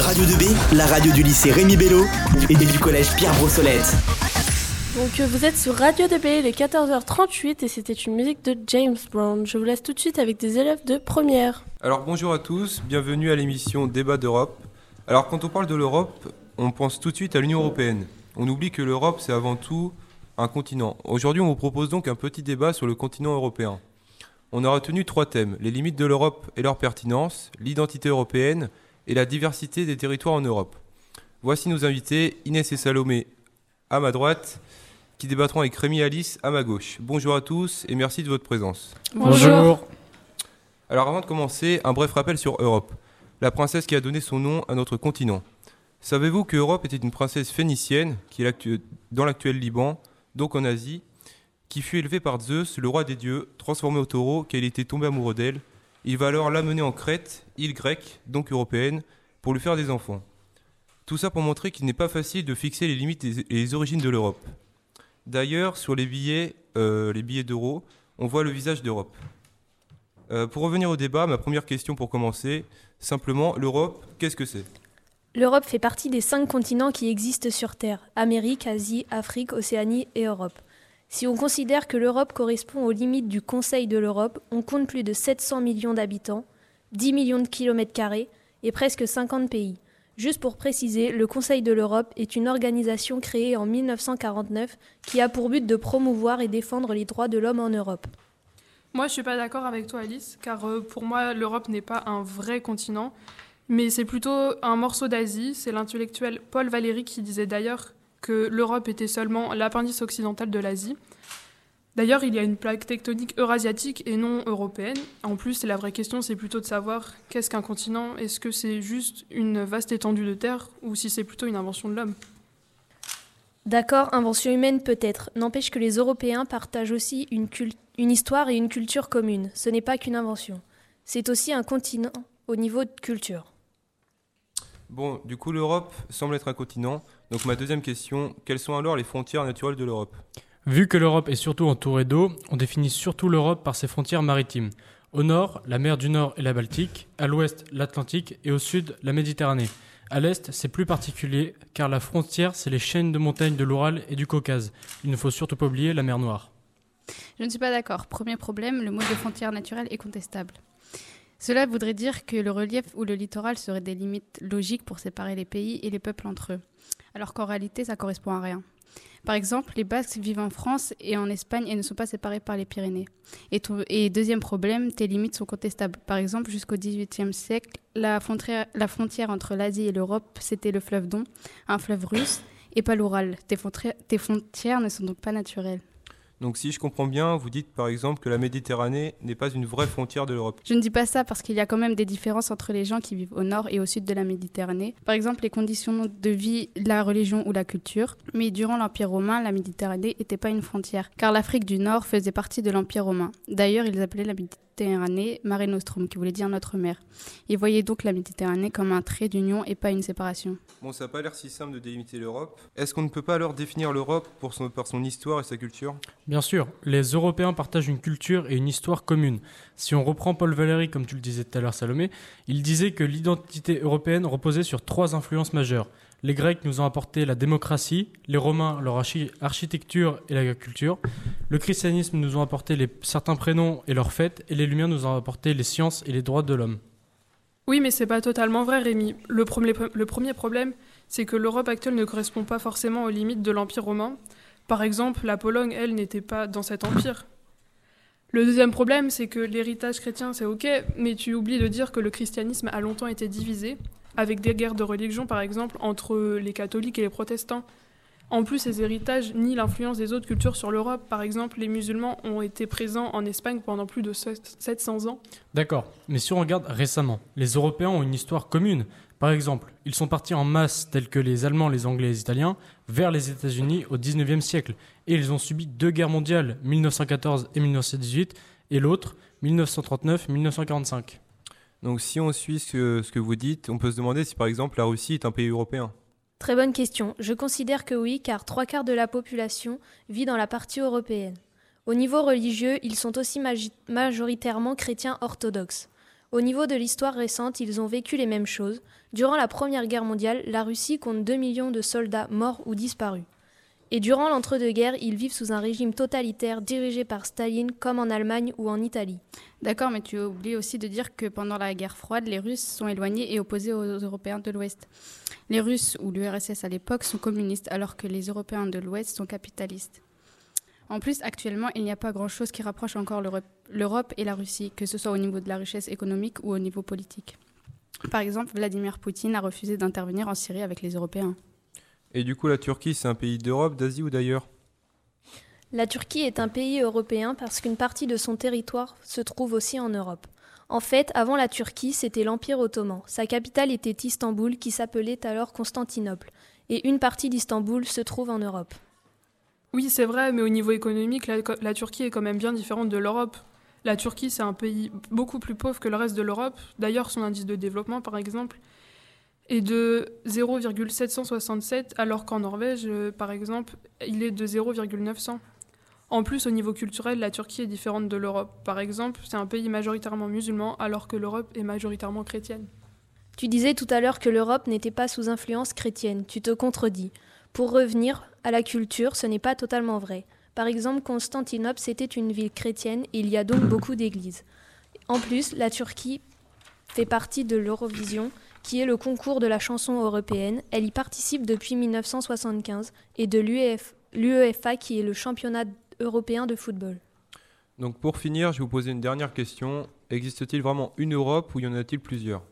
Radio 2B, la radio du lycée Rémi Bello et du collège Pierre Brossolette. Donc euh, vous êtes sur Radio 2B, il est 14h38 et c'était une musique de James Brown. Je vous laisse tout de suite avec des élèves de première. Alors bonjour à tous, bienvenue à l'émission Débat d'Europe. Alors quand on parle de l'Europe, on pense tout de suite à l'Union Européenne. On oublie que l'Europe c'est avant tout un continent. Aujourd'hui on vous propose donc un petit débat sur le continent européen. On a retenu trois thèmes, les limites de l'Europe et leur pertinence, l'identité européenne et la diversité des territoires en Europe. Voici nos invités, Inès et Salomé à ma droite, qui débattront avec Rémi Alice à ma gauche. Bonjour à tous et merci de votre présence. Bonjour. Alors avant de commencer, un bref rappel sur Europe, la princesse qui a donné son nom à notre continent. Savez-vous que Europe était une princesse phénicienne qui est dans l'actuel Liban, donc en Asie, qui fut élevée par Zeus, le roi des dieux, transformé au taureau, car il était tombé amoureux d'elle. Il va alors l'amener en Crète, île grecque, donc européenne, pour lui faire des enfants. Tout ça pour montrer qu'il n'est pas facile de fixer les limites et les origines de l'Europe. D'ailleurs, sur les billets, euh, les billets d'euros, on voit le visage d'Europe. Euh, pour revenir au débat, ma première question pour commencer, simplement, l'Europe, qu'est-ce que c'est? L'Europe fait partie des cinq continents qui existent sur Terre Amérique, Asie, Afrique, Océanie et Europe. Si on considère que l'Europe correspond aux limites du Conseil de l'Europe, on compte plus de 700 millions d'habitants, 10 millions de kilomètres carrés et presque 50 pays. Juste pour préciser, le Conseil de l'Europe est une organisation créée en 1949 qui a pour but de promouvoir et défendre les droits de l'homme en Europe. Moi, je suis pas d'accord avec toi, Alice, car euh, pour moi, l'Europe n'est pas un vrai continent, mais c'est plutôt un morceau d'Asie. C'est l'intellectuel Paul Valéry qui disait d'ailleurs que l'Europe était seulement l'appendice occidental de l'Asie. D'ailleurs, il y a une plaque tectonique eurasiatique et non européenne. En plus, la vraie question, c'est plutôt de savoir qu'est-ce qu'un continent? Est-ce que c'est juste une vaste étendue de terre ou si c'est plutôt une invention de l'homme? D'accord, invention humaine peut-être. N'empêche que les Européens partagent aussi une, histoire et une culture commune. Ce n'est pas qu'une invention. C'est aussi un continent au niveau de culture. Bon, du coup, l'Europe semble être un continent. Donc ma deuxième question, quelles sont alors les frontières naturelles de l'Europe? Vu que l'Europe est surtout entourée d'eau, on définit surtout l'Europe par ses frontières maritimes. Au nord, la mer du Nord et la Baltique, à l'ouest, l'Atlantique et au sud, la Méditerranée. À l'est, c'est plus particulier car la frontière, c'est les chaînes de montagnes de l'Oural et du Caucase. Il ne faut surtout pas oublier la mer Noire. Je ne suis pas d'accord. Premier problème, le mot de frontière naturelle est contestable. Cela voudrait dire que le relief ou le littoral seraient des limites logiques pour séparer les pays et les peuples entre eux, alors qu'en réalité ça correspond à rien. Par exemple, les Basques vivent en France et en Espagne et ne sont pas séparés par les Pyrénées. Et, deuxième problème, tes limites sont contestables. Par exemple, jusqu'au XVIIIe siècle, la frontière, la frontière entre l'Asie et l'Europe, c'était le fleuve Don, un fleuve russe, et pas l'Oural. tes frontières ne sont donc pas naturelles. Donc si je comprends bien, vous dites par exemple que la Méditerranée n'est pas une vraie frontière de l'Europe. Je ne dis pas ça parce qu'il y a quand même des différences entre les gens qui vivent au nord et au sud de la Méditerranée. Par exemple, les conditions de vie, la religion ou la culture. Mais durant l'Empire romain, la Méditerranée n'était pas une frontière, car l'Afrique du Nord faisait partie de l'Empire romain. D'ailleurs, ils appelaient la Méditerranée Mare Nostrum, qui voulait dire notre mer. Ils voyaient donc la Méditerranée comme un trait d'union et pas une séparation. Bon, ça n'a pas l'air si simple de délimiter l'Europe. Est-ce qu'on ne peut pas alors définir l'Europe pour son, par son histoire et sa culture? Bien sûr, les Européens partagent une culture et une histoire commune. Si on reprend Paul Valéry, comme tu le disais tout à l'heure Salomé, il disait que l'identité européenne reposait sur trois influences majeures. Les Grecs nous ont apporté la démocratie, les Romains leur architecture et l'agriculture, le christianisme nous ont apporté certains prénoms et leurs fêtes, et les Lumières nous ont apporté les sciences et les droits de l'homme. Oui, mais c'est pas totalement vrai, Rémi. Le premier problème, c'est que l'Europe actuelle ne correspond pas forcément aux limites de l'Empire romain. Par exemple, la Pologne, elle, n'était pas dans cet empire. Le deuxième problème, c'est que l'héritage chrétien, c'est ok, mais tu oublies de dire que le christianisme a longtemps été divisé, avec des guerres de religion par exemple entre les catholiques et les protestants. En plus, ces héritages nient l'influence des autres cultures sur l'Europe. Par exemple, les musulmans ont été présents en Espagne pendant plus de 700 ans. D'accord, mais si on regarde récemment, les Européens ont une histoire commune. Par exemple, ils sont partis en masse, tels que les Allemands, les Anglais et les Italiens, vers les États-Unis au 19e siècle. Et ils ont subi deux guerres mondiales, 1914 et 1918, et l'autre, 1939-1945. Donc si on suit ce que, vous dites, on peut se demander si par exemple la Russie est un pays européen. Très bonne question. Je considère que oui, car trois quarts de la population vit dans la partie européenne. Au niveau religieux, ils sont aussi majoritairement chrétiens orthodoxes. Au niveau de l'histoire récente, ils ont vécu les mêmes choses. Durant la Première Guerre mondiale, la Russie compte 2 millions de soldats morts ou disparus. Et durant l'entre-deux-guerres, ils vivent sous un régime totalitaire dirigé par Staline, comme en Allemagne ou en Italie. D'accord, mais tu as oublié aussi de dire que pendant la guerre froide, les Russes sont éloignés et opposés aux Européens de l'Ouest. Les Russes ou l'URSS à l'époque sont communistes, alors que les Européens de l'Ouest sont capitalistes. En plus, actuellement, il n'y a pas grand-chose qui rapproche encore l'Europe et la Russie, que ce soit au niveau de la richesse économique ou au niveau politique. Par exemple, Vladimir Poutine a refusé d'intervenir en Syrie avec les Européens. Et du coup, la Turquie, c'est un pays d'Europe, d'Asie ou d'ailleurs? La Turquie est un pays européen parce qu'une partie de son territoire se trouve aussi en Europe. En fait, avant la Turquie, c'était l'Empire ottoman. Sa capitale était Istanbul, qui s'appelait alors Constantinople. Et une partie d'Istanbul se trouve en Europe. Oui, c'est vrai, mais au niveau économique, la, Turquie est quand même bien différente de l'Europe. La Turquie, c'est un pays beaucoup plus pauvre que le reste de l'Europe. D'ailleurs, son indice de développement, par exemple, est de 0,767, alors qu'en Norvège, euh, par exemple, il est de 0,900. En plus, au niveau culturel, la Turquie est différente de l'Europe. Par exemple, c'est un pays majoritairement musulman, alors que l'Europe est majoritairement chrétienne. Tu disais tout à l'heure que l'Europe n'était pas sous influence chrétienne. Tu te contredis. Pour revenir à la culture, ce n'est pas totalement vrai. Par exemple, Constantinople, c'était une ville chrétienne et il y a donc beaucoup d'églises. En plus, la Turquie fait partie de l'Eurovision qui est le concours de la chanson européenne. Elle y participe depuis 1975 et de l'UEFA qui est le championnat européen de football. Donc pour finir, je vais vous poser une dernière question. Existe-t-il vraiment une Europe ou y en a-t-il plusieurs?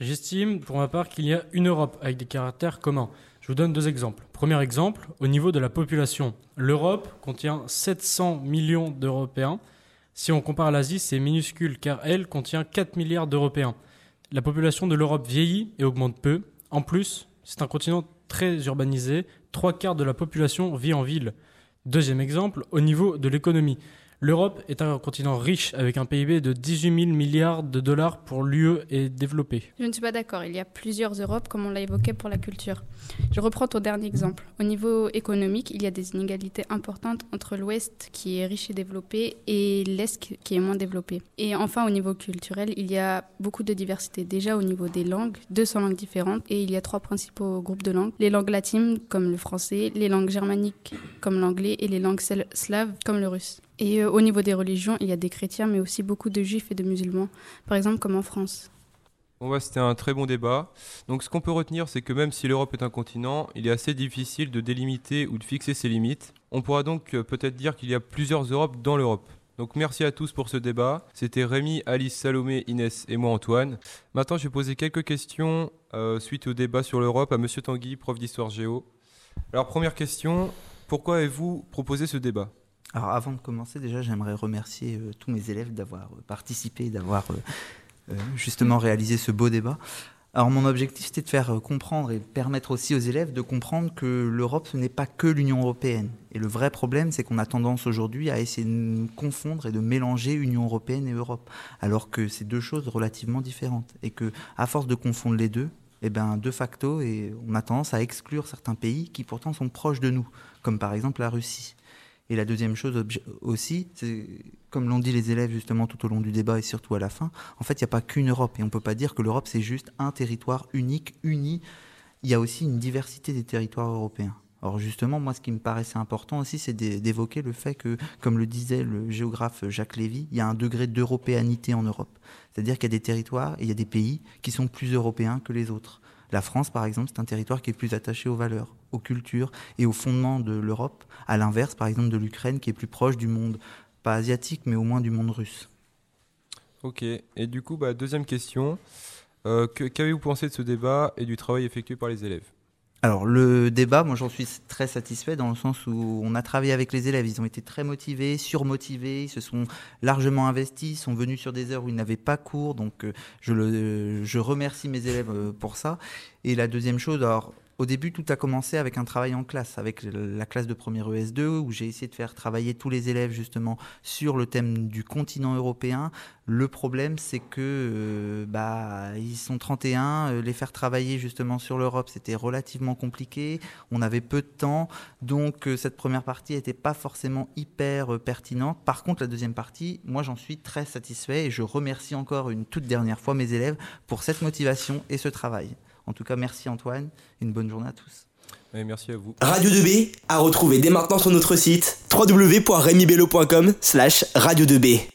J'estime pour ma part qu'il y a une Europe avec des caractères communs. Je vous donne deux exemples. Premier exemple, au niveau de la population. L'Europe contient 700 millions d'Européens. Si on compare l'Asie, c'est minuscule car elle contient 4 milliards d'Européens la population de l'Europe vieillit et augmente peu. En plus, c'est un continent très urbanisé. Trois quarts de la population vit en ville. Deuxième exemple, au niveau de l'économie. L'Europe est un continent riche avec un PIB de 18 000 milliards de dollars pour l'UE et développé. Je ne suis pas d'accord. Il y a plusieurs Europes, comme on l'a évoqué pour la culture. Je reprends ton dernier exemple. Au niveau économique, il y a des inégalités importantes entre l'Ouest, qui est riche et développé, et l'Est, qui est moins développé. Et enfin, au niveau culturel, il y a beaucoup de diversité. Déjà au niveau des langues, 200 langues différentes, et il y a trois principaux groupes de langues. Les langues latines, comme le français, les langues germaniques, comme l'anglais, et les langues slaves, comme le russe. Et euh, au niveau des religions, il y a des chrétiens, mais aussi beaucoup de juifs et de musulmans, par exemple comme en France. Bon, c'était un très bon débat. Donc ce qu'on peut retenir, c'est que même si l'Europe est un continent, il est assez difficile de délimiter ou de fixer ses limites. On pourra donc euh, peut-être dire qu'il y a plusieurs Europes dans l'Europe. Donc merci à tous pour ce débat. C'était Rémi, Alice, Salomé, Inès et moi Antoine. Maintenant je vais poser quelques questions euh, suite au débat sur l'Europe à Monsieur Tanguy, prof d'histoire géo. Alors première question, pourquoi avez-vous proposé ce débat? Alors avant de commencer, déjà, j'aimerais remercier euh, tous mes élèves d'avoir euh, participé, d'avoir euh, justement réalisé ce beau débat. Alors mon objectif, c'était de faire comprendre et permettre aussi aux élèves de comprendre que l'Europe, ce n'est pas que l'Union européenne. Et le vrai problème, c'est qu'on a tendance aujourd'hui à essayer de confondre et de mélanger Union européenne et Europe, alors que c'est deux choses relativement différentes. Et que, à force de confondre les deux, eh ben, de facto, et on a tendance à exclure certains pays qui pourtant sont proches de nous, comme par exemple la Russie. Et la deuxième chose aussi, comme l'ont dit les élèves justement tout au long du débat et surtout à la fin, en fait, il n'y a pas qu'une Europe. Et on ne peut pas dire que l'Europe, c'est juste un territoire unique, uni. Il y a aussi une diversité des territoires européens. Alors justement, moi, ce qui me paraissait important aussi, c'est d'évoquer le fait que, comme le disait le géographe Jacques Lévy, il y a un degré d'européanité en Europe. C'est-à-dire qu'il y a des territoires et il y a des pays qui sont plus européens que les autres. La France, par exemple, c'est un territoire qui est plus attaché aux valeurs, aux cultures et aux fondements de l'Europe, à l'inverse, par exemple, de l'Ukraine, qui est plus proche du monde, pas asiatique, mais au moins du monde russe. Ok, et du coup, bah, deuxième question. Euh, qu'avez-vous pensé de ce débat et du travail effectué par les élèves? Alors le débat, moi j'en suis très satisfait dans le sens où on a travaillé avec les élèves, ils ont été très motivés, surmotivés, ils se sont largement investis, ils sont venus sur des heures où ils n'avaient pas cours, donc euh, je, le, je remercie mes élèves euh, pour ça. Et la deuxième chose, alors au début, tout a commencé avec un travail en classe, avec la classe de première ES2, où j'ai essayé de faire travailler tous les élèves justement sur le thème du continent européen. Le problème, c'est que euh, bah, ils sont 31, euh, les faire travailler justement sur l'Europe, c'était relativement compliqué. On avait peu de temps, donc euh, cette première partie n'était pas forcément hyper pertinente. Par contre, la deuxième partie, moi, j'en suis très satisfait et je remercie encore une toute dernière fois mes élèves pour cette motivation et ce travail. En tout cas, merci Antoine. Une bonne journée à tous. Et merci à vous. Radio 2B à retrouver dès maintenant sur notre site www.remibello.com slash radio 2B.